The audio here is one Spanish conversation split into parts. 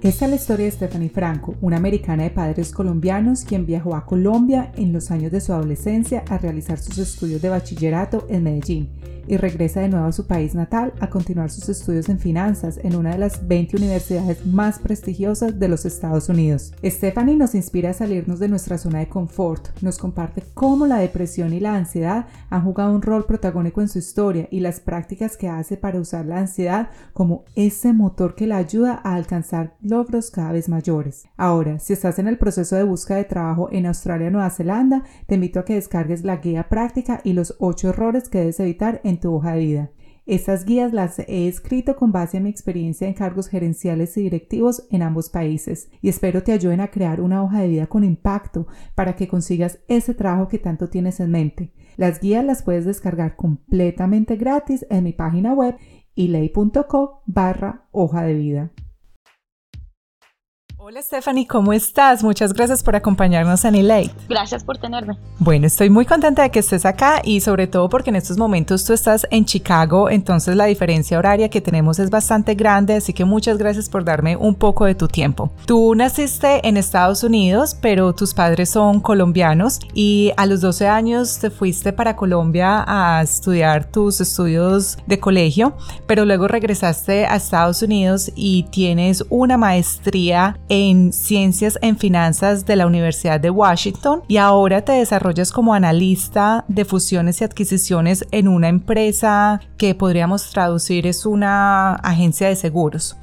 Esta es la historia de Stephanie Franco, una americana de padres colombianos quien viajó a Colombia en los años de su adolescencia a realizar sus estudios de bachillerato en Medellín y regresa de nuevo a su país natal a continuar sus estudios en finanzas en una de las 20 universidades más prestigiosas de los Estados Unidos. Stephanie nos inspira a salirnos de nuestra zona de confort, nos comparte cómo la depresión y la ansiedad han jugado un rol protagónico en su historia y las prácticas que hace para usar la ansiedad como ese motor que la ayuda a alcanzar logros cada vez mayores. Ahora, si estás en el proceso de búsqueda de trabajo en Australia o Nueva Zelanda, te invito a que descargues la guía práctica y los 8 errores que debes evitar en tu hoja de vida. Estas guías las he escrito con base en mi experiencia en cargos gerenciales y directivos en ambos países y espero te ayuden a crear una hoja de vida con impacto para que consigas ese trabajo que tanto tienes en mente. Las guías las puedes descargar completamente gratis en mi página web ilay.co barra hoja de vida. Hola Stephanie, ¿cómo estás? Muchas gracias por acompañarnos en Elate. Gracias por tenerme. Bueno, estoy muy contenta de que estés acá y sobre todo porque en estos momentos tú estás en Chicago, entonces la diferencia horaria que tenemos es bastante grande, así que muchas gracias por darme un poco de tu tiempo. Tú naciste en Estados Unidos, pero tus padres son colombianos y a los 12 años te fuiste para Colombia a estudiar tus estudios de colegio, pero luego regresaste a Estados Unidos y tienes una maestría en Ciencias en Finanzas de la Universidad de Washington y ahora te desarrollas como analista de fusiones y adquisiciones en una empresa que podríamos traducir es una agencia de seguros.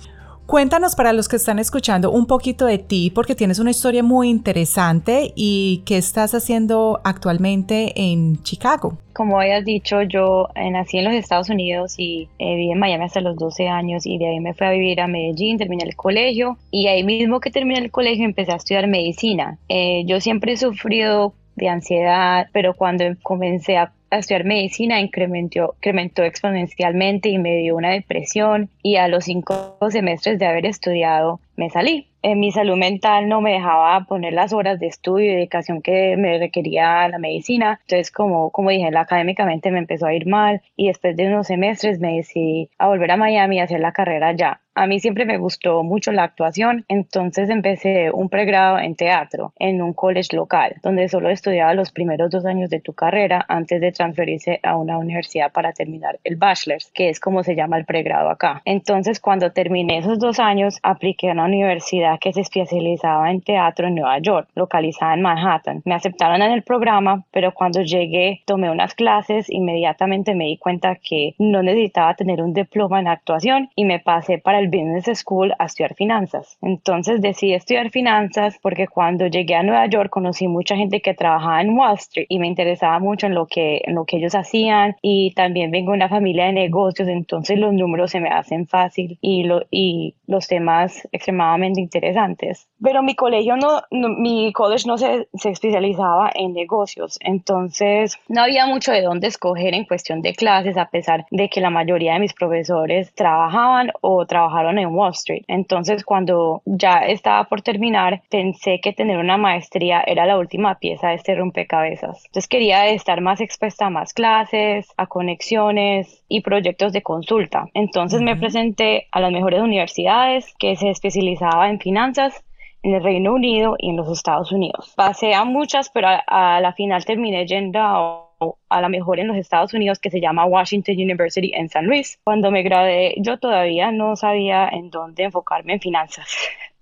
Cuéntanos para los que están escuchando un poquito de ti porque tienes una historia muy interesante y qué estás haciendo actualmente en Chicago. Como habías dicho, yo eh, nací en los Estados Unidos y eh, viví en Miami hasta los 12 años y de ahí me fui a vivir a Medellín, terminé el colegio y ahí mismo que terminé el colegio empecé a estudiar medicina. Eh, yo siempre he sufrido de ansiedad, pero cuando comencé a estudiar medicina incrementó, incrementó exponencialmente y me dio una depresión y a los cinco semestres de haber estudiado me salí. En mi salud mental no me dejaba poner las horas de estudio y dedicación que me requería la medicina. Entonces, como, como dije, académicamente me empezó a ir mal y después de unos semestres me decidí a volver a Miami a hacer la carrera allá. A mí siempre me gustó mucho la actuación, entonces empecé un pregrado en teatro en un college local, donde solo estudiaba los primeros dos años de tu carrera antes de transferirse a una universidad para terminar el bachelor's, que es como se llama el pregrado acá. Entonces, cuando terminé esos dos años, apliqué a una universidad que se especializaba en teatro en Nueva York, localizada en Manhattan. Me aceptaron en el programa, pero cuando llegué, tomé unas clases, inmediatamente me di cuenta que no necesitaba tener un diploma en actuación y me pasé para el Business School a estudiar finanzas. Entonces decidí estudiar finanzas porque cuando llegué a Nueva York conocí mucha gente que trabajaba en Wall Street y me interesaba mucho en lo que, en lo que ellos hacían y también vengo de una familia de negocios, entonces los números se me hacen fácil y, lo, y los temas extremadamente interesantes. Pero mi colegio no, mi college no se, se especializaba en negocios, entonces no había mucho de dónde escoger en cuestión de clases a pesar de que la mayoría de mis profesores trabajaban o trabajaban en Wall Street. Entonces, cuando ya estaba por terminar, pensé que tener una maestría era la última pieza de este rompecabezas. Entonces, quería estar más expuesta a más clases, a conexiones y proyectos de consulta. Entonces, me presenté a las mejores universidades que se especializaba en finanzas en el Reino Unido y en los Estados Unidos. Pasé a muchas, pero a, la final terminé yendo a a la mejor en los Estados Unidos que se llama Washington University en San Luis. Cuando me gradué yo todavía no sabía en dónde enfocarme en finanzas.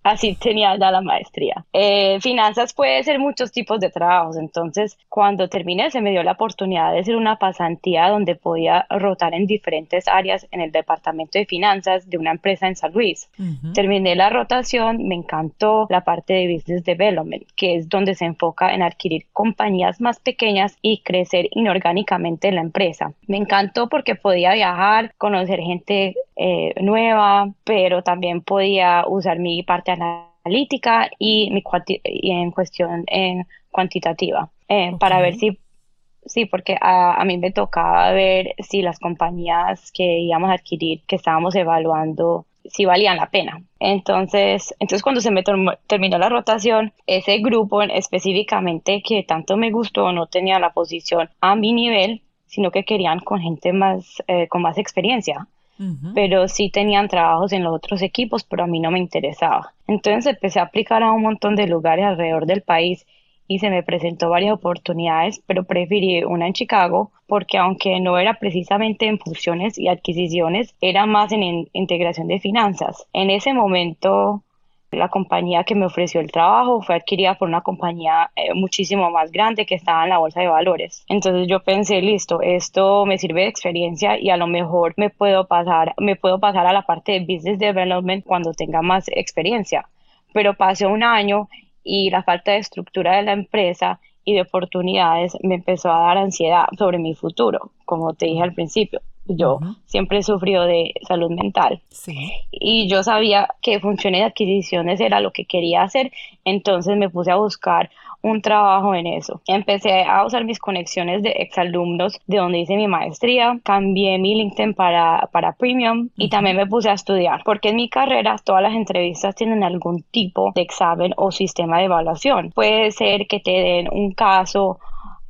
Así tenía ya la maestría. Eh, finanzas puede ser muchos tipos de trabajos, entonces cuando terminé se me dio la oportunidad de hacer una pasantía donde podía rotar en diferentes áreas en el departamento de finanzas de una empresa en San Luis. Terminé la rotación, me encantó la parte de business development, que es donde se enfoca en adquirir compañías más pequeñas y crecer inorgánicamente en la empresa. Me encantó porque podía viajar, conocer gente eh, nueva, pero también podía usar mi parte analítica y, mi en cuestión en cuantitativa eh, para ver si Sí, porque a, a, mí me tocaba ver si las compañías que íbamos a adquirir, que estábamos evaluando, si valían la pena. Entonces, entonces cuando se me terminó la rotación, ese grupo específicamente que tanto me gustó no tenía la posición a mi nivel, sino que querían con gente más, eh, con más experiencia. Pero sí tenían trabajos en los otros equipos, pero a mí no me interesaba. Entonces empecé a aplicar a un montón de lugares alrededor del país y se me presentó varias oportunidades, pero preferí una en Chicago porque aunque no era precisamente en fusiones y adquisiciones, era más en, integración de finanzas. En ese momento la compañía que me ofreció el trabajo fue adquirida por una compañía eh, muchísimo más grande que estaba en la bolsa de valores. Entonces yo pensé, listo, esto me sirve de experiencia y a lo mejor me puedo pasar, me puedo pasar a la parte de business development cuando tenga más experiencia. Pero pasó un año y la falta de estructura de la empresa y de oportunidades me empezó a dar ansiedad sobre mi futuro, como te dije al principio. Yo siempre he sufrido de salud mental y yo sabía que funciones de adquisiciones era lo que quería hacer, entonces me puse a buscar un trabajo en eso. Empecé a usar mis conexiones de exalumnos de donde hice mi maestría, cambié mi LinkedIn para, para Premium y también me puse a estudiar, porque en mi carrera todas las entrevistas tienen algún tipo de examen o sistema de evaluación. Puede ser que te den un caso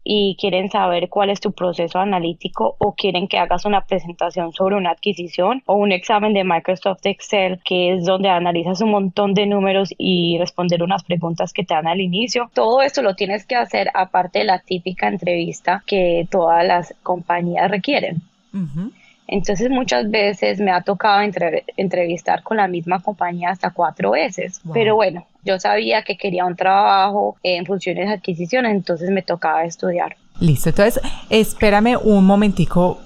y quieren saber cuál es tu proceso analítico o quieren que hagas una presentación sobre una adquisición o un examen de Microsoft Excel que es donde analizas un montón de números y responder unas preguntas que te dan al inicio. Todo esto lo tienes que hacer aparte de la típica entrevista que todas las compañías requieren. Entonces muchas veces me ha tocado entrevistar con la misma compañía hasta cuatro veces. Pero bueno, yo sabía que quería un trabajo en funciones de adquisición, entonces me tocaba estudiar. Listo, entonces espérame un momentico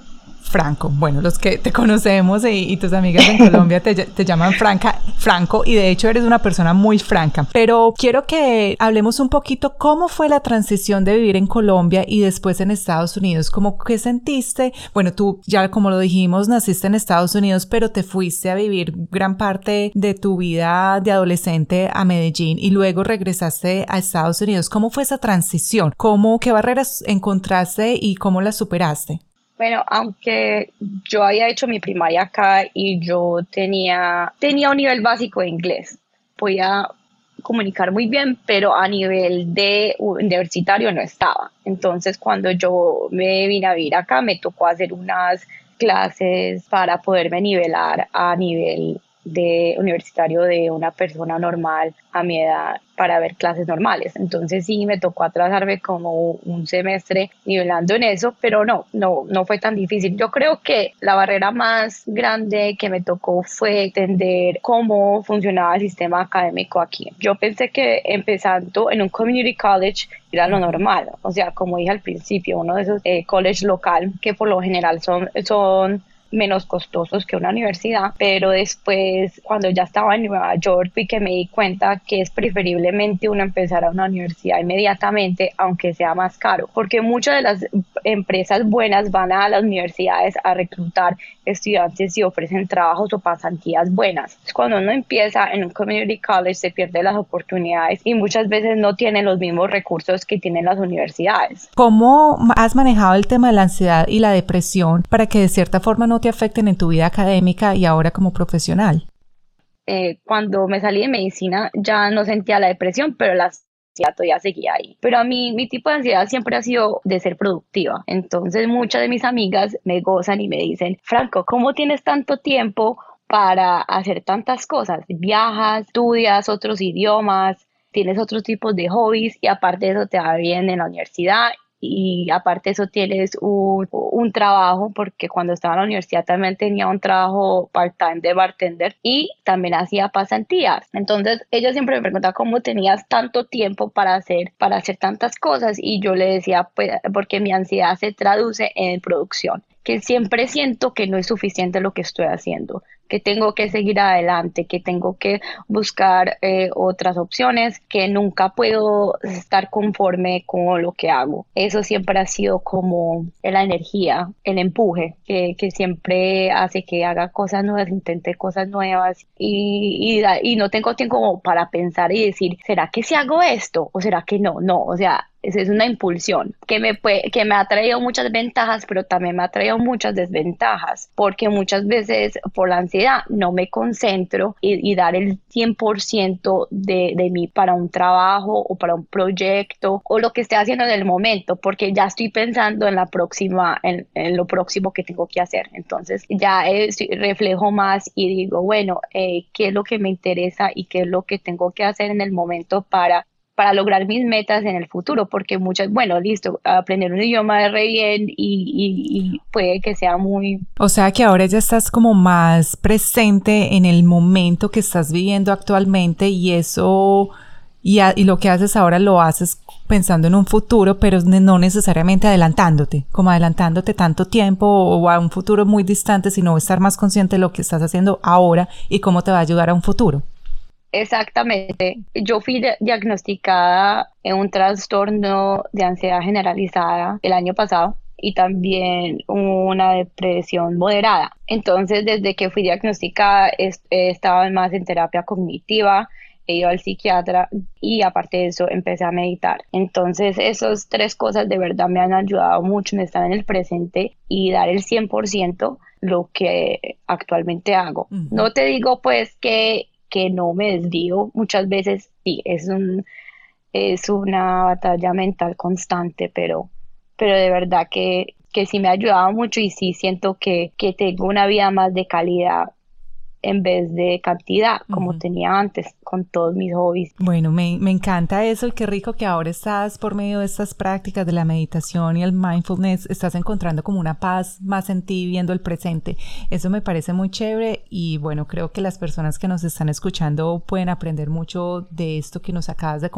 Franco. Bueno, los que te conocemos y, tus amigas en Colombia te, te, llaman Franca, Franco y de hecho eres una persona muy franca. Pero quiero que hablemos un poquito cómo fue la transición de vivir en Colombia y después en Estados Unidos. ¿Cómo qué sentiste? Bueno, tú ya como lo dijimos, naciste en Estados Unidos, pero te fuiste a vivir gran parte de tu vida de adolescente a Medellín y luego regresaste a Estados Unidos. ¿Cómo fue esa transición? ¿Cómo, qué barreras encontraste y cómo las superaste? Bueno, aunque yo había hecho mi primaria acá y yo tenía, tenía un nivel básico de inglés, podía comunicar muy bien, pero a nivel de universitario no estaba. Entonces, cuando yo me vine a vivir acá, me tocó hacer unas clases para poderme nivelar a nivel de universitario de una persona normal a mi edad para ver clases normales. Entonces sí me tocó atrasarme como un semestre nivelando en eso, pero no, no, no fue tan difícil. Yo creo que la barrera más grande que me tocó fue entender cómo funcionaba el sistema académico aquí. Yo pensé que empezando en un community college era lo normal, o sea, como dije al principio, uno de esos eh, college local que por lo general son, son menos costosos que una universidad, pero después cuando ya estaba en Nueva York y que me di cuenta que es preferiblemente uno empezar a una universidad inmediatamente, aunque sea más caro, porque muchas de las empresas buenas van a las universidades a reclutar estudiantes y ofrecen trabajos o pasantías buenas. Cuando uno empieza en un community college se pierde las oportunidades y muchas veces no tiene los mismos recursos que tienen las universidades. ¿Cómo has manejado el tema de la ansiedad y la depresión para que de cierta forma no te afecten en tu vida académica y ahora como profesional? Eh, cuando me salí de medicina ya no sentía la depresión, pero la ansiedad todavía seguía ahí. Pero a mí mi tipo de ansiedad siempre ha sido de ser productiva. Entonces muchas de mis amigas me gozan y me dicen, Franco, ¿cómo tienes tanto tiempo para hacer tantas cosas? Viajas, estudias otros idiomas, tienes otros tipos de hobbies y aparte de eso te va bien en la universidad y aparte eso tienes un, trabajo, porque cuando estaba en la universidad también tenía un trabajo part-time de bartender y también hacía pasantías. Entonces ella siempre me preguntaba cómo tenías tanto tiempo para hacer, para hacer tantas cosas y yo le decía, pues porque mi ansiedad se traduce en producción que siempre siento que no es suficiente lo que estoy haciendo, que tengo que seguir adelante, que tengo que buscar eh, otras opciones, que nunca puedo estar conforme con lo que hago. Eso siempre ha sido como la energía, el empuje, que, que siempre hace que haga cosas nuevas, intente cosas nuevas y, y, y no tengo tiempo para pensar y decir, ¿será que si hago esto o será que no? No, o sea, es una impulsión que me, que me ha traído muchas ventajas, pero también me ha traído muchas desventajas, porque muchas veces por la ansiedad no me concentro y, dar el 100% de, de mí para un trabajo o para un proyecto o lo que esté haciendo en el momento, porque ya estoy pensando en la próxima, en, lo próximo que tengo que hacer. Entonces ya reflejo más y digo, bueno, eh, ¿qué es lo que me interesa y qué es lo que tengo que hacer en el momento para para lograr mis metas en el futuro, porque muchas, bueno, listo, aprender un idioma de re bien y, puede que sea muy... O sea que ahora ya estás como más presente en el momento que estás viviendo actualmente y eso, y, y lo que haces ahora lo haces pensando en un futuro, pero no necesariamente adelantándote, como adelantándote tanto tiempo o a un futuro muy distante, sino estar más consciente de lo que estás haciendo ahora y cómo te va a ayudar a un futuro. Exactamente. Yo fui diagnosticada en un trastorno de ansiedad generalizada el año pasado y también una depresión moderada. Entonces, desde que fui diagnosticada, he estado más en terapia cognitiva, he ido al psiquiatra y aparte de eso empecé a meditar. Entonces, esas tres cosas de verdad me han ayudado mucho en estar en el presente y dar el 100% lo que actualmente hago. No te digo pues que que no me desvío muchas veces, sí, es, un, es una batalla mental constante, pero, pero de verdad que, que sí me ha ayudado mucho y sí siento que, que tengo una vida más de calidad en vez de cantidad, como tenía antes con todos mis hobbies. Bueno, me, me, encanta eso y qué rico que ahora estás por medio de estas prácticas de la meditación y el mindfulness, estás encontrando como una paz más en ti viendo el presente. Eso me parece muy chévere y bueno, creo que las personas que nos están escuchando pueden aprender mucho de esto que nos acabas de,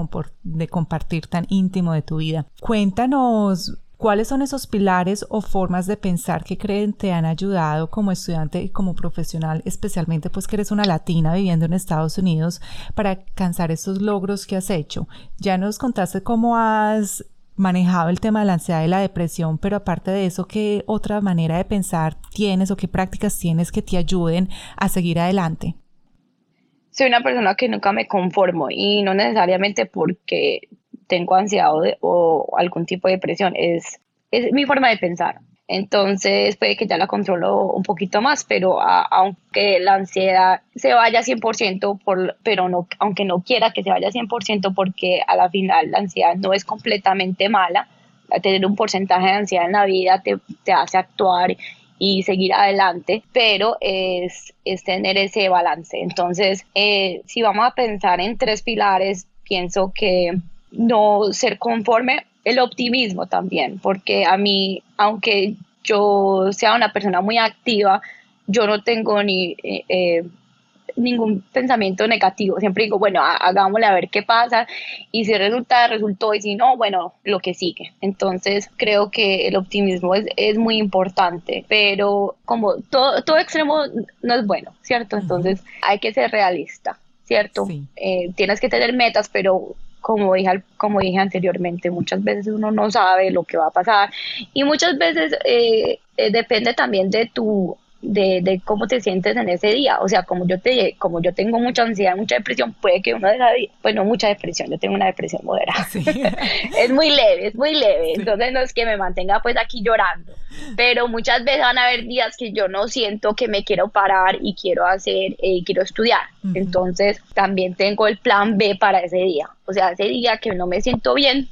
de compartir tan íntimo de tu vida. Cuéntanos ¿Cuáles son esos pilares o formas de pensar que creen te han ayudado como estudiante y como profesional, especialmente pues que eres una latina viviendo en Estados Unidos, para alcanzar estos logros que has hecho? Ya nos contaste cómo has manejado el tema de la ansiedad y la depresión, pero aparte de eso, ¿qué otra manera de pensar tienes o qué prácticas tienes que te ayuden a seguir adelante? Soy una persona que nunca me conformo y no necesariamente porque tengo ansiedad o, algún tipo de depresión, es, es mi forma de pensar. Entonces puede que ya la controlo un poquito más, pero aunque la ansiedad se vaya 100%, por, pero no, aunque no quiera que se vaya 100%, porque a la final la ansiedad no es completamente mala, tener un porcentaje de ansiedad en la vida te, te hace actuar y seguir adelante, pero es, es tener ese balance. Entonces, eh, si vamos a pensar en tres pilares, pienso que no ser conforme, el optimismo también, porque a mí, aunque yo sea una persona muy activa, yo no tengo ni eh, eh, ningún pensamiento negativo. Siempre digo, bueno, hagámosle a ver qué pasa y si resulta, resultó y si no, bueno, lo que sigue. Entonces creo que el optimismo es, es muy importante, pero como todo, todo extremo no es bueno, ¿cierto? Entonces hay que ser realista. ¿Cierto? Eh, tienes que tener metas, pero como dije, como dije anteriormente, muchas veces uno no sabe lo que va a pasar y muchas veces eh, eh, depende también de tu de, de, cómo te sientes en ese día. O sea, como yo te como yo tengo mucha ansiedad, mucha depresión, puede que uno de la pues no mucha depresión, yo tengo una depresión moderada. es muy leve, es muy leve. Entonces no es que me mantenga pues aquí llorando. Pero muchas veces van a haber días que yo no siento que me quiero parar y quiero hacer, y eh, quiero estudiar. Entonces también tengo el plan B para ese día. O sea, ese día que no me siento bien,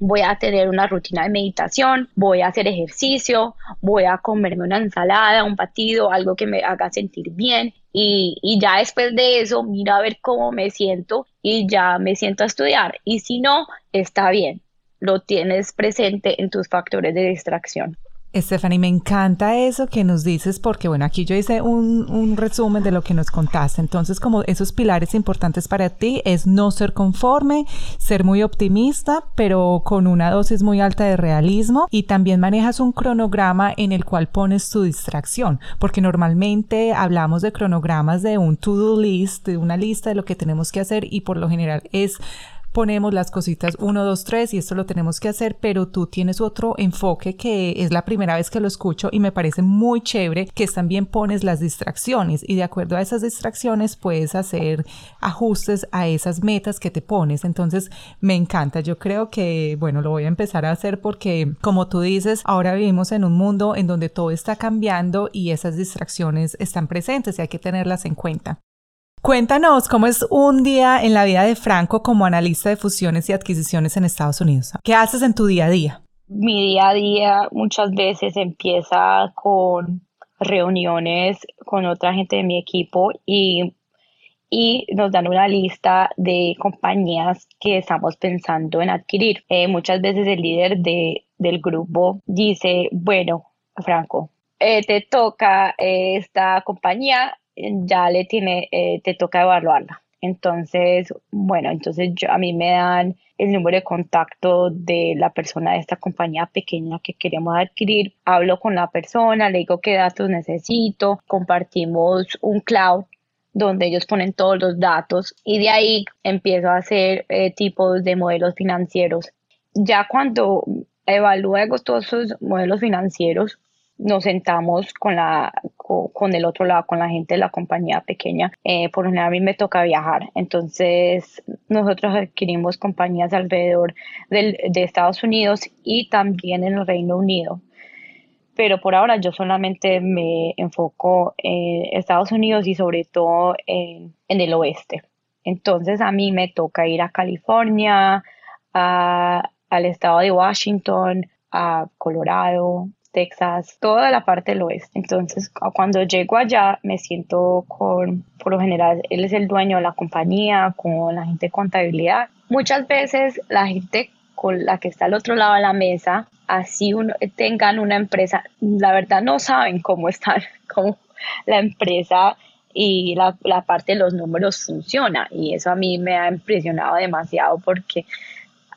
voy a tener una rutina de meditación, voy a hacer ejercicio, voy a comerme una ensalada, un batido, algo que me haga sentir bien y, y, ya después de eso mira a ver cómo me siento y ya me siento a estudiar y si no, está bien. lo tienes presente en tus factores de distracción. Stephanie, me encanta eso que nos dices porque, bueno, aquí yo hice un, un, resumen de lo que nos contaste. Entonces, como esos pilares importantes para ti es no ser conforme, ser muy optimista, pero con una dosis muy alta de realismo y también manejas un cronograma en el cual pones tu distracción, porque normalmente hablamos de cronogramas de un to-do list, de una lista de lo que tenemos que hacer y por lo general es ponemos las cositas 1, 2, 3 y esto lo tenemos que hacer, pero tú tienes otro enfoque que es la primera vez que lo escucho y me parece muy chévere, que también pones las distracciones y de acuerdo a esas distracciones puedes hacer ajustes a esas metas que te pones. Entonces me encanta, yo creo que, bueno, lo voy a empezar a hacer porque como tú dices, ahora vivimos en un mundo en donde todo está cambiando y esas distracciones están presentes y hay que tenerlas en cuenta. Cuéntanos cómo es un día en la vida de Franco como analista de fusiones y adquisiciones en Estados Unidos. ¿Qué haces en tu día a día? Mi día a día muchas veces empieza con reuniones con otra gente de mi equipo y, y nos dan una lista de compañías que estamos pensando en adquirir. Eh, muchas veces el líder de, del grupo dice, bueno, Franco, eh, te toca esta compañía, ya le tiene, eh, te toca evaluarla. Entonces, bueno, entonces yo, a mí me dan el número de contacto de la persona de esta compañía pequeña que queremos adquirir. Hablo con la persona, le digo qué datos necesito, compartimos un cloud donde ellos ponen todos los datos y de ahí empiezo a hacer eh, tipos de modelos financieros. Ya cuando evalúo todos esos modelos financieros, nos sentamos con la con, el otro lado, con la gente de la compañía pequeña. Eh, por lo general a mí me toca viajar, entonces nosotros adquirimos compañías alrededor del, de Estados Unidos y también en el Reino Unido. Pero por ahora yo solamente me enfoco en Estados Unidos y sobre todo en, en el oeste. Entonces a mí me toca ir a California, a, al estado de Washington, a Colorado, Texas, toda la parte del oeste. Entonces, cuando llego allá, me siento con, por lo general, él es el dueño de la compañía, con la gente de contabilidad. Muchas veces la gente con la que está al otro lado de la mesa, así uno, tengan una empresa, la verdad no saben cómo está, cómo la empresa y la, la parte de los números funciona. Y eso a mí me ha impresionado demasiado porque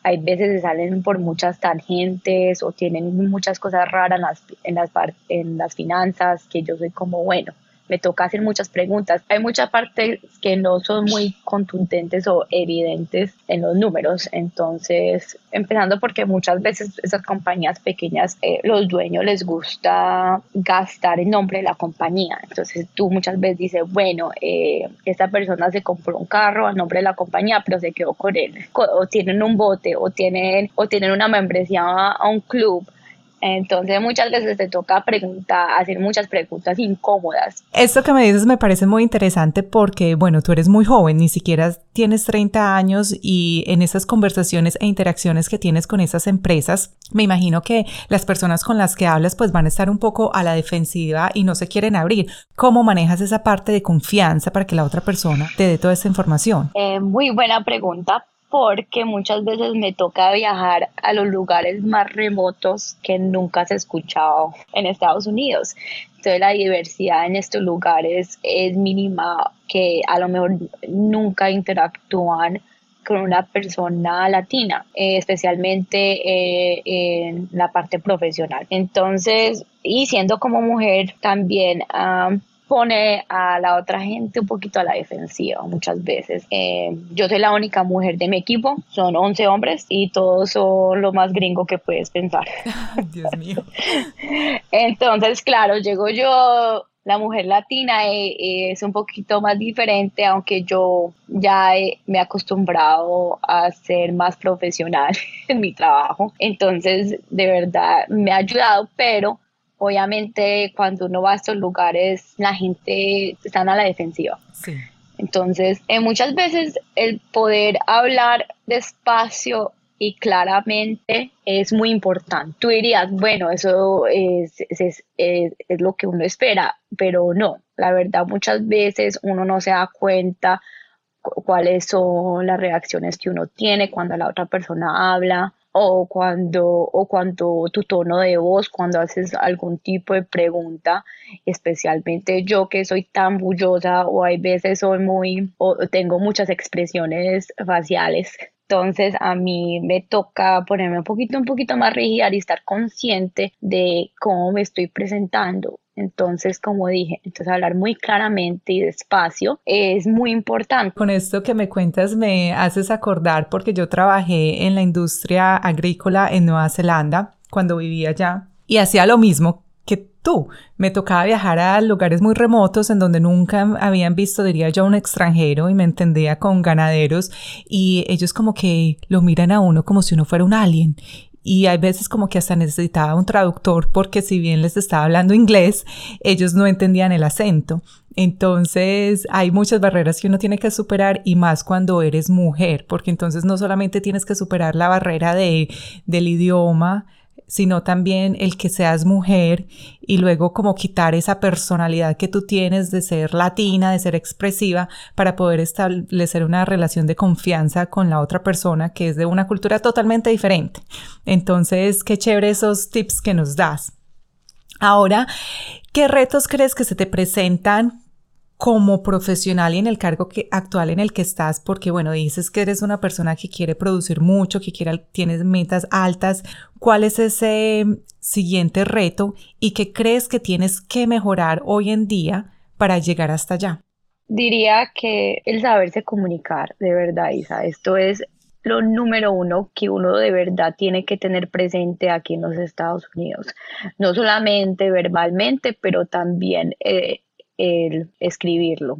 hay veces se salen por muchas tangentes o tienen muchas cosas raras en las, en las, en las finanzas que yo soy como, bueno, me toca hacer muchas preguntas. Hay muchas partes que no son muy contundentes o evidentes en los números. Entonces, empezando porque muchas veces esas compañías pequeñas, eh, los dueños les gusta gastar en nombre de la compañía. Entonces, tú muchas veces dices, bueno, eh, esta persona se compró un carro a nombre de la compañía, pero se quedó con él. O tienen un bote, o tienen, o tienen una membresía a un club entonces muchas veces te toca preguntar, hacer muchas preguntas incómodas. Esto que me dices me parece muy interesante porque, bueno, tú eres muy joven, ni siquiera tienes 30 años y en esas conversaciones e interacciones que tienes con esas empresas, me imagino que las personas con las que hablas pues van a estar un poco a la defensiva y no se quieren abrir. ¿Cómo manejas esa parte de confianza para que la otra persona te dé toda esa información? Eh, muy buena pregunta porque muchas veces me toca viajar a los lugares más remotos que nunca has escuchado en Estados Unidos. Entonces la diversidad en estos lugares es mínima, que a lo mejor nunca interactúan con una persona latina, eh, especialmente eh, en la parte profesional. Entonces, y siendo como mujer también... Ah, pone a la otra gente un poquito a la defensiva muchas veces. Eh, yo soy la única mujer de mi equipo, son 11 hombres y todos son lo más gringo que puedes pensar. Dios mío. Entonces, claro, llego yo, la mujer latina eh, es un poquito más diferente, aunque yo ya me he acostumbrado a ser más profesional en mi trabajo. Entonces, de verdad, me ha ayudado, pero obviamente cuando uno va a estos lugares la gente está a la defensiva. Entonces, eh, muchas veces el poder hablar despacio y claramente es muy importante. Tú dirías, bueno, eso es, es, es, es, lo que uno espera, pero no, la verdad muchas veces uno no se da cuenta cuáles son las reacciones que uno tiene cuando la otra persona habla o cuando, o cuando tu tono de voz, cuando haces algún tipo de pregunta, especialmente yo que soy tan bullosa o hay veces soy muy, o tengo muchas expresiones faciales entonces a mí me toca ponerme un poquito, un poquito más rígida y estar consciente de cómo me estoy presentando. Entonces, como dije, entonces hablar muy claramente y despacio es muy importante. Con esto que me cuentas me haces acordar porque yo trabajé en la industria agrícola en Nueva Zelanda cuando vivía allá y hacía lo mismo que tú. Me tocaba viajar a lugares muy remotos en donde nunca habían visto, diría yo, un extranjero y me entendía con ganaderos y ellos como que lo miran a uno como si uno fuera un alien. Y hay veces como que hasta necesitaba un traductor porque si bien les estaba hablando inglés, ellos no entendían el acento. Entonces hay muchas barreras que uno tiene que superar y más cuando eres mujer, porque entonces no solamente tienes que superar la barrera de, del idioma, sino también el que seas mujer y luego como quitar esa personalidad que tú tienes de ser latina, de ser expresiva, para poder establecer una relación de confianza con la otra persona que es de una cultura totalmente diferente. Entonces, qué chévere esos tips que nos das. Ahora, ¿qué retos crees que se te presentan como profesional y en el cargo que, actual en el que estás, porque bueno, dices que eres una persona que quiere producir mucho, que quiere, tienes metas altas, ¿cuál es ese siguiente reto y qué crees que tienes que mejorar hoy en día para llegar hasta allá? Diría que el saberse comunicar, de verdad, Isa, esto es lo número uno que uno de verdad tiene que tener presente aquí en los Estados Unidos. No solamente verbalmente, pero también eh, el escribirlo.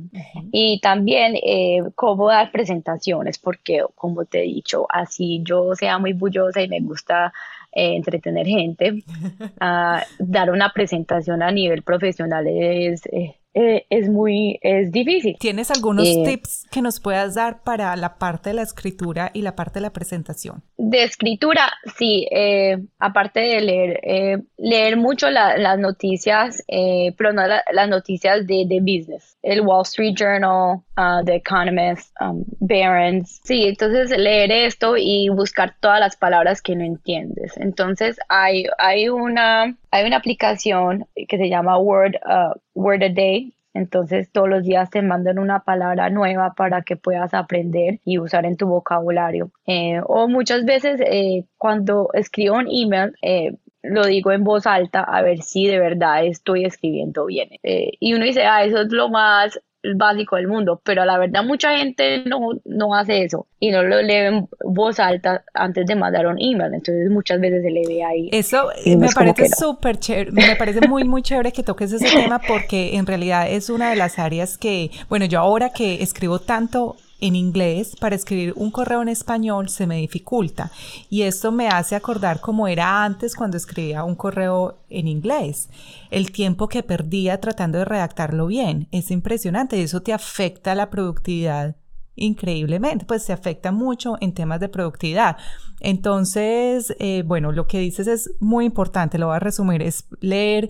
Y también eh, cómo dar presentaciones, porque como te he dicho, así yo sea muy bullosa y me gusta eh, entretener gente, ah, dar una presentación a nivel profesional es, eh, eh, es muy es difícil. ¿Tienes algunos eh, tips que nos puedas dar para la parte de la escritura y la parte de la presentación? De escritura, sí, eh, aparte de leer, leer mucho las noticias, pero no las noticias de, de, business, el Wall Street Journal, uh, The Economist, um, Barron's, sí, entonces leer esto y buscar todas las palabras que no entiendes. Entonces hay, hay una hay una aplicación que se llama Word, uh, Word a Day. Entonces todos los días te mandan una palabra nueva para que puedas aprender y usar en tu vocabulario. Eh, o muchas veces eh, cuando escribo un email, eh, lo digo en voz alta a ver si de verdad estoy escribiendo bien. y uno dice, ah, eso es lo más básico del mundo, pero la verdad mucha gente no, no hace eso y no lo lee en voz alta antes de mandar un email, entonces muchas veces se le ve ahí. Eso me parece súper chévere, me parece muy muy chévere que toques ese tema porque en realidad es una de las áreas que, bueno, yo ahora que escribo tanto en inglés, para escribir un correo en español se me dificulta. Y esto me hace acordar cómo era antes cuando escribía un correo en inglés. El tiempo que perdía tratando de redactarlo bien. Es impresionante y eso te afecta la productividad increíblemente, pues se afecta mucho en temas de productividad. Entonces, eh, bueno, lo que dices es muy importante, lo voy a resumir, es leer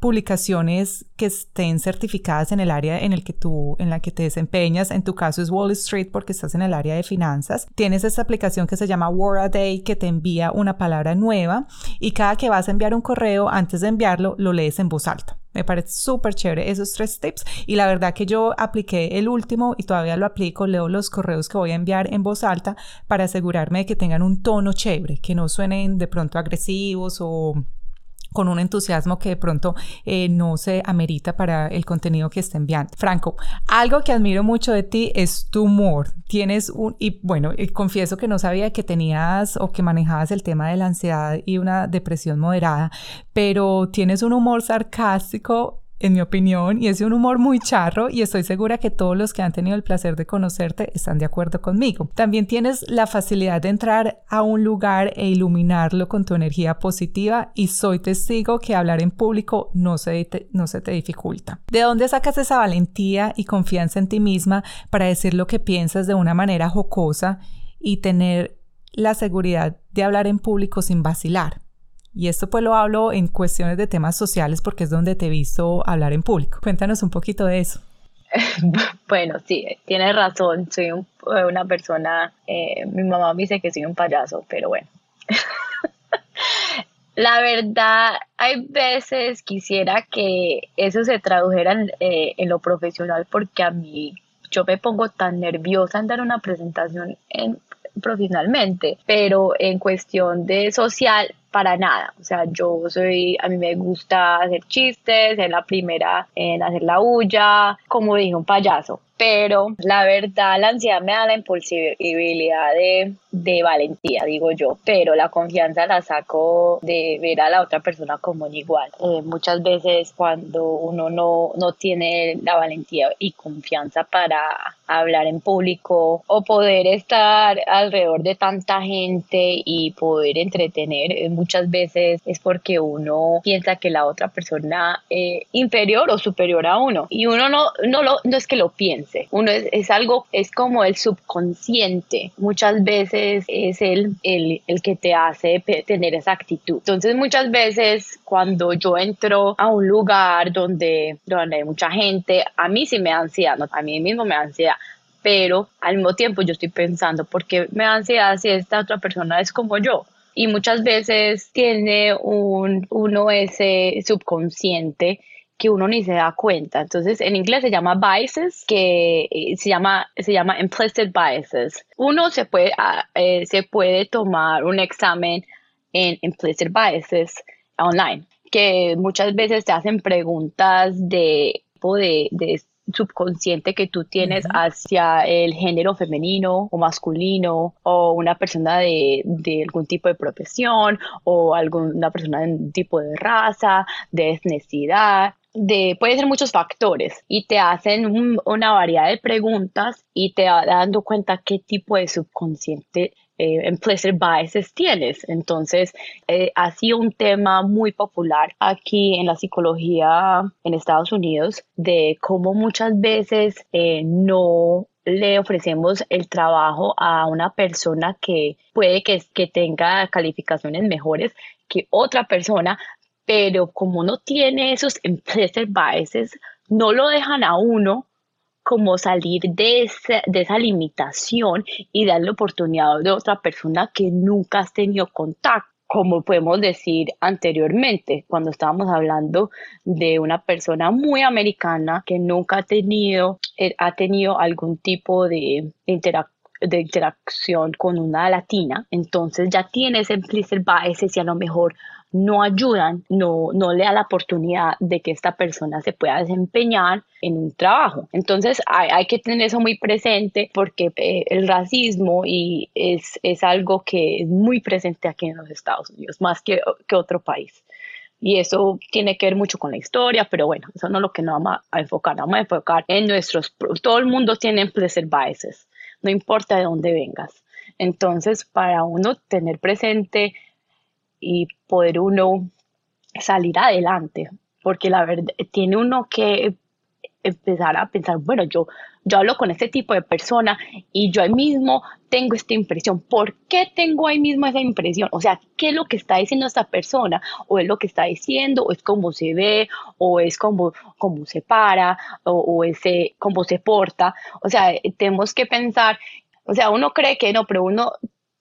publicaciones que estén certificadas en el área en el que tú en la que te desempeñas. En tu caso es Wall Street porque estás en el área de finanzas. Tienes esta aplicación que se llama Word a Day que te envía una palabra nueva y cada que vas a enviar un correo antes de enviarlo lo lees en voz alta. Me parece súper chévere esos tres tips y la verdad que yo apliqué el último y todavía lo aplico, leo los correos que voy a enviar en voz alta para asegurarme de que tengan un tono chévere, que no suenen de pronto agresivos o con un entusiasmo que de pronto eh, no se amerita para el contenido que está enviando. Franco, algo que admiro mucho de ti es tu humor. Tienes un, y bueno, confieso que no sabía que tenías o que manejabas el tema de la ansiedad y una depresión moderada, pero tienes un humor sarcástico en mi opinión, y es un humor muy charro y estoy segura que todos los que han tenido el placer de conocerte están de acuerdo conmigo. También tienes la facilidad de entrar a un lugar e iluminarlo con tu energía positiva y soy testigo que hablar en público no se te, no se te dificulta. ¿De dónde sacas esa valentía y confianza en ti misma para decir lo que piensas de una manera jocosa y tener la seguridad de hablar en público sin vacilar? Y esto pues lo hablo en cuestiones de temas sociales porque es donde te he visto hablar en público. Cuéntanos un poquito de eso. Bueno, sí, tienes razón. Soy una persona, eh, mi mamá me dice que soy un payaso, pero bueno, La verdad, hay veces quisiera que eso se tradujera en, eh, en, lo profesional porque a mí yo me pongo tan nerviosa en dar una presentación en, profesionalmente, pero en cuestión de social para nada. O sea, yo soy, a mí me gusta hacer chistes, ser la primera en hacer la huya, como dije, un payaso. Pero la verdad, la ansiedad me da la impulsibilidad de, de valentía, digo yo, pero la confianza la saco de ver a la otra persona como un igual. Eh, muchas veces cuando uno no, no tiene la valentía y confianza para hablar en público o poder estar alrededor de tanta gente y poder entretener, muchas veces es porque uno piensa que la otra persona es inferior o superior a uno y uno no, no, lo, no es que lo piense, uno es, es algo, es como el subconsciente, muchas veces es el, el, el que te hace tener esa actitud. Entonces muchas veces cuando yo entro a un lugar donde, donde hay mucha gente, a mí sí me da ansiedad, ¿no? a mí mismo me da ansiedad pero al mismo tiempo yo estoy pensando, ¿por qué me da ansiedad si esta otra persona es como yo? y muchas veces tiene un, uno ese subconsciente que uno ni se da cuenta. Entonces, en inglés se llama biases, que eh, se llama, se llama implicit biases. Uno se puede, ah, eh, se puede tomar un examen en implicit biases online, que muchas veces te hacen preguntas de, de, de subconsciente que tú tienes hacia el género femenino o masculino o una persona de, algún tipo de profesión o alguna persona de un tipo de raza, de etnicidad. De, puede ser muchos factores y te hacen una variedad de preguntas y te va dando cuenta qué tipo de subconsciente eh, implicit biases tienes. Entonces, eh, ha sido un tema muy popular aquí en la psicología en Estados Unidos de cómo muchas veces eh, no le ofrecemos el trabajo a una persona que puede que, que tenga calificaciones mejores que otra persona, pero como no tiene esos implicit biases, no lo dejan a uno como salir de, de esa limitación y darle oportunidad de otra persona que nunca has tenido contacto como podemos decir anteriormente, cuando estábamos hablando de una persona muy americana que nunca ha tenido, eh, ha tenido algún tipo de, de interacción con una latina, entonces ya tiene ese implicit bias y a lo mejor no ayudan, no, no le da la oportunidad de que esta persona se pueda desempeñar en un trabajo. Entonces hay, que tener eso muy presente porque eh, el racismo y es, es, algo que es muy presente aquí en los Estados Unidos, más que, que otro país. Y eso tiene que ver mucho con la historia, pero bueno, eso no es lo que nos vamos a enfocar, vamos a enfocar en nuestros, todo el mundo tiene implicit biases, no importa de dónde vengas. Entonces, para uno tener presente y poder uno salir adelante, porque la verdad tiene uno que empezar a pensar, bueno, yo, yo hablo con este tipo de persona y yo ahí mismo tengo esta impresión. ¿Por qué tengo ahí mismo esa impresión? O sea, ¿qué es lo que está diciendo esta persona? ¿O es lo que está diciendo? ¿O es cómo se ve? ¿O es cómo, cómo se para? ¿O, es cómo se porta? O sea, tenemos que pensar, o sea, uno cree que no, pero uno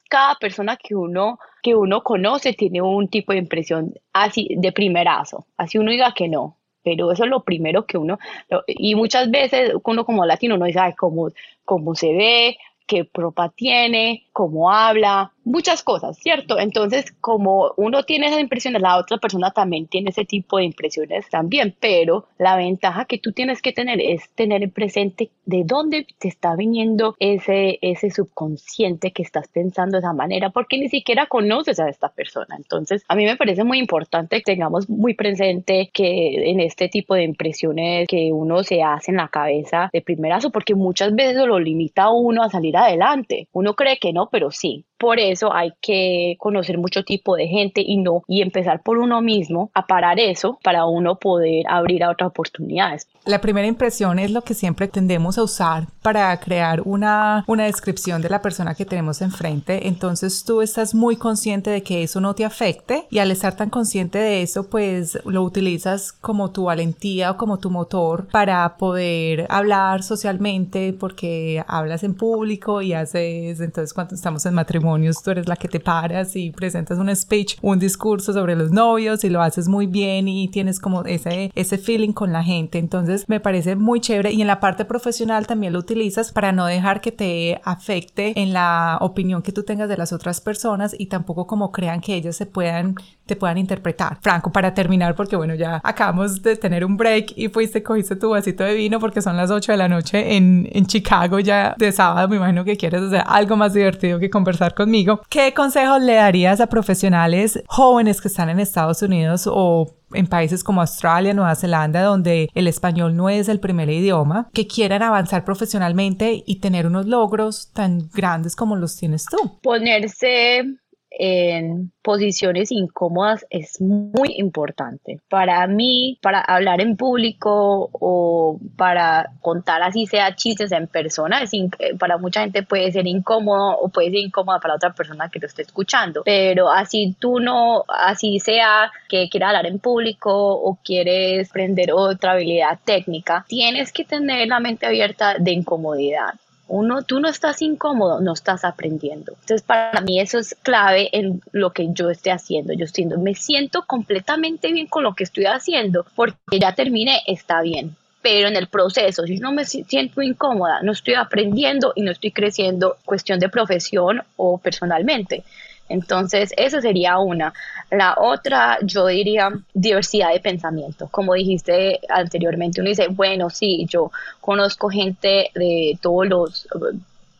cada persona que uno, que uno conoce tiene un tipo de impresión así de primerazo, así uno diga que no, pero eso es lo primero que uno, y muchas veces uno como latino no sabe cómo, cómo se ve, qué propa tiene, cómo habla, muchas cosas, ¿cierto? Entonces, como uno tiene esas impresiones, la otra persona también tiene ese tipo de impresiones también, pero la ventaja que tú tienes que tener es tener presente de dónde te está viniendo ese, ese subconsciente que estás pensando de esa manera, porque ni siquiera conoces a esta persona. Entonces, a mí me parece muy importante que tengamos muy presente que en este tipo de impresiones que uno se hace en la cabeza de primerazo, porque muchas veces lo limita a uno a salir adelante. Uno cree que no, pero sí. Por eso hay que conocer mucho tipo de gente y no y empezar por uno mismo a parar eso para uno poder abrir a otras oportunidades. La primera impresión es lo que siempre tendemos a usar para crear una, una descripción de la persona que tenemos enfrente. Entonces tú estás muy consciente de que eso no te afecte y al estar tan consciente de eso, pues lo utilizas como tu valentía o como tu motor para poder hablar socialmente porque hablas en público y haces, entonces cuando estamos en matrimonio, tú eres la que te paras y presentas un speech, un discurso sobre los novios y lo haces muy bien y tienes como ese, ese feeling con la gente. Entonces me parece muy chévere y en la parte profesional también lo utilizas para no dejar que te afecte en la opinión que tú tengas de las otras personas y tampoco como crean que ellas se puedan te puedan interpretar. Franco, para terminar, porque bueno, ya acabamos de tener un break y fuiste, cogiste tu vasito de vino porque son las 8 de la noche en, en Chicago ya de sábado, me imagino que quieres hacer algo más divertido que conversar conmigo. ¿Qué consejos le darías a profesionales jóvenes que están en Estados Unidos o en países como Australia, Nueva Zelanda, donde el español no es el primer idioma, que quieran avanzar profesionalmente y tener unos logros tan grandes como los tienes tú? Ponerse en posiciones incómodas es muy importante. Para mí, para hablar en público o para contar así sea chistes en persona, es para mucha gente puede ser incómodo o puede ser incómoda para otra persona que lo esté escuchando. Pero así tú no, así sea que quieras hablar en público o quieres aprender otra habilidad técnica, tienes que tener la mente abierta de incomodidad uno, tú no estás incómodo, no estás aprendiendo. Entonces, para mí eso es clave en lo que yo esté haciendo. Yo estoy, me siento completamente bien con lo que estoy haciendo porque ya terminé, está bien. Pero en el proceso, si no me siento incómoda, no estoy aprendiendo y no estoy creciendo, cuestión de profesión o personalmente. Entonces, esa sería una. La otra, yo diría diversidad de pensamiento. Como dijiste anteriormente, uno dice, bueno, sí, yo conozco gente de todos los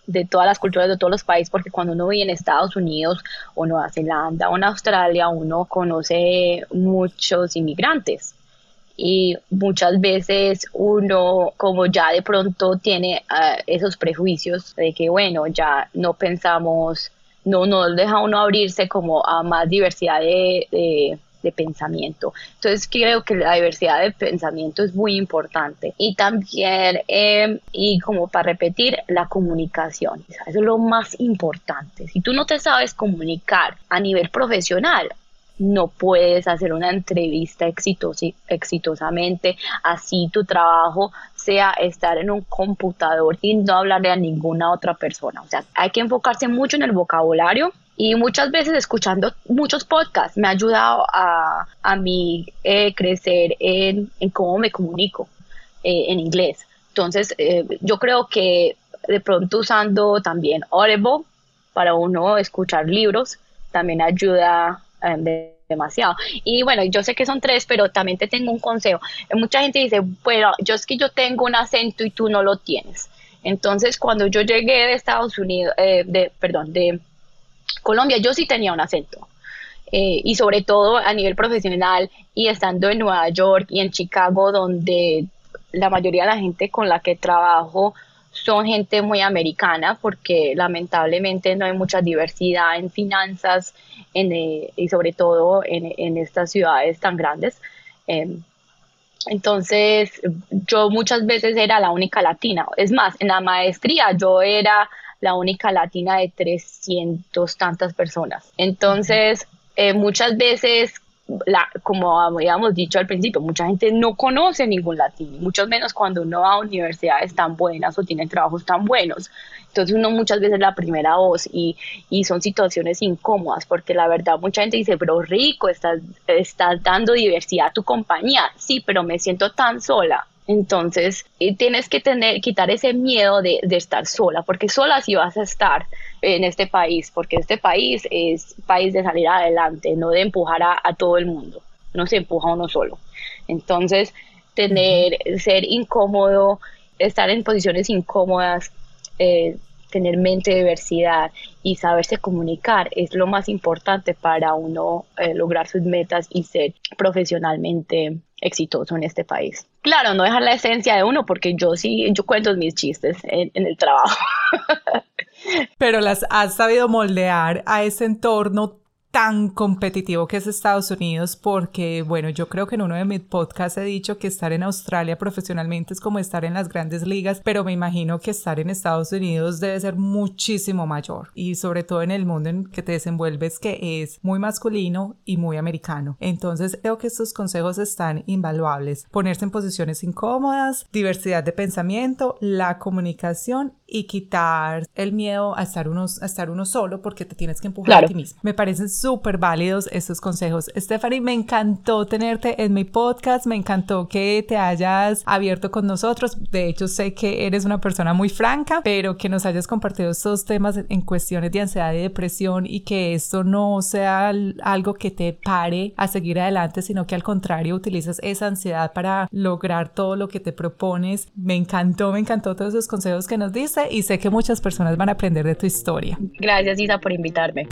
de todas las culturas de todos los países, porque cuando uno vive en Estados Unidos o Nueva Zelanda o en Australia, uno conoce muchos inmigrantes y muchas veces uno como ya de pronto tiene ah, esos prejuicios de que bueno, ya no pensamos no, no deja uno abrirse como a más diversidad de, pensamiento. Entonces creo que la diversidad de pensamiento es muy importante. Y también, em, y como para repetir, la comunicación. Eso es lo más importante. Si tú no te sabes comunicar a nivel profesional, no puedes hacer una entrevista exitosamente, así tu trabajo sea estar en un computador y no hablarle a ninguna otra persona. O sea, hay que enfocarse mucho en el vocabulario y muchas veces escuchando muchos podcasts me ha ayudado a, a mí eh, crecer en, cómo me comunico eh, en inglés. Entonces, eh, yo creo que de pronto usando también Audible para uno escuchar libros también ayuda Em, demasiado. Y bueno, yo sé que son tres, pero también te tengo un consejo. Mucha gente dice, bueno, yo es que yo tengo un acento y tú no lo tienes. Entonces, cuando yo llegué de Estados Unidos, eh, de, perdón, de Colombia, yo sí tenía un acento. Eh, y sobre todo a nivel profesional y estando en Nueva York y en Chicago, donde la mayoría de la gente con la que trabajo son gente muy americana porque lamentablemente no hay mucha diversidad en finanzas eh, y sobre todo en, estas ciudades tan grandes. Em, entonces yo muchas veces era la única latina. Es más, en la maestría yo era la única latina de 300 tantas personas. Entonces, eh, muchas veces la, como habíamos dicho al principio, mucha gente no conoce ningún latino, mucho menos cuando uno va a universidades tan buenas o tiene trabajos tan buenos. Entonces uno muchas veces es la primera voz y, y, son situaciones incómodas porque la verdad mucha gente dice, pero rico, estás, estás dando diversidad a tu compañía. Sí, pero me siento tan sola. Entonces, eh, tienes que tener, quitar ese miedo de, de, estar sola, porque sola sí vas a estar en este país, porque este país es país de salir adelante, no de empujar a, a todo el mundo, no se empuja uno solo. Entonces, tener, ser incómodo, estar en posiciones incómodas, eh, tener mente de diversidad y saberse comunicar es lo más importante para uno eh, lograr sus metas y ser profesionalmente exitoso en este país. Claro, no dejar la esencia de uno, porque yo sí, yo cuento mis chistes en, en el trabajo. Pero las has sabido moldear a ese entorno tan competitivo que es Estados Unidos porque, bueno, yo creo que en uno de mis podcasts he dicho que estar en Australia profesionalmente es como estar en las grandes ligas, pero me imagino que estar en Estados Unidos debe ser muchísimo mayor y sobre todo en el mundo en que te desenvuelves que es muy masculino y muy americano. Entonces creo que estos consejos están invaluables. Ponerse en posiciones incómodas, diversidad de pensamiento, la comunicación y quitar el miedo a estar uno, a estar uno solo porque te tienes que empujar a ti mismo. Me parecen súper válidos estos consejos. Stephanie, me encantó tenerte en mi podcast, me encantó que te hayas abierto con nosotros. De hecho, sé que eres una persona muy franca, pero que nos hayas compartido estos temas en cuestiones de ansiedad y depresión y que esto no sea algo que te pare a seguir adelante, sino que al contrario utilices esa ansiedad para lograr todo lo que te propones. Me encantó, me encantó todos esos consejos que nos diste y sé que muchas personas van a aprender de tu historia. Gracias Isa por invitarme.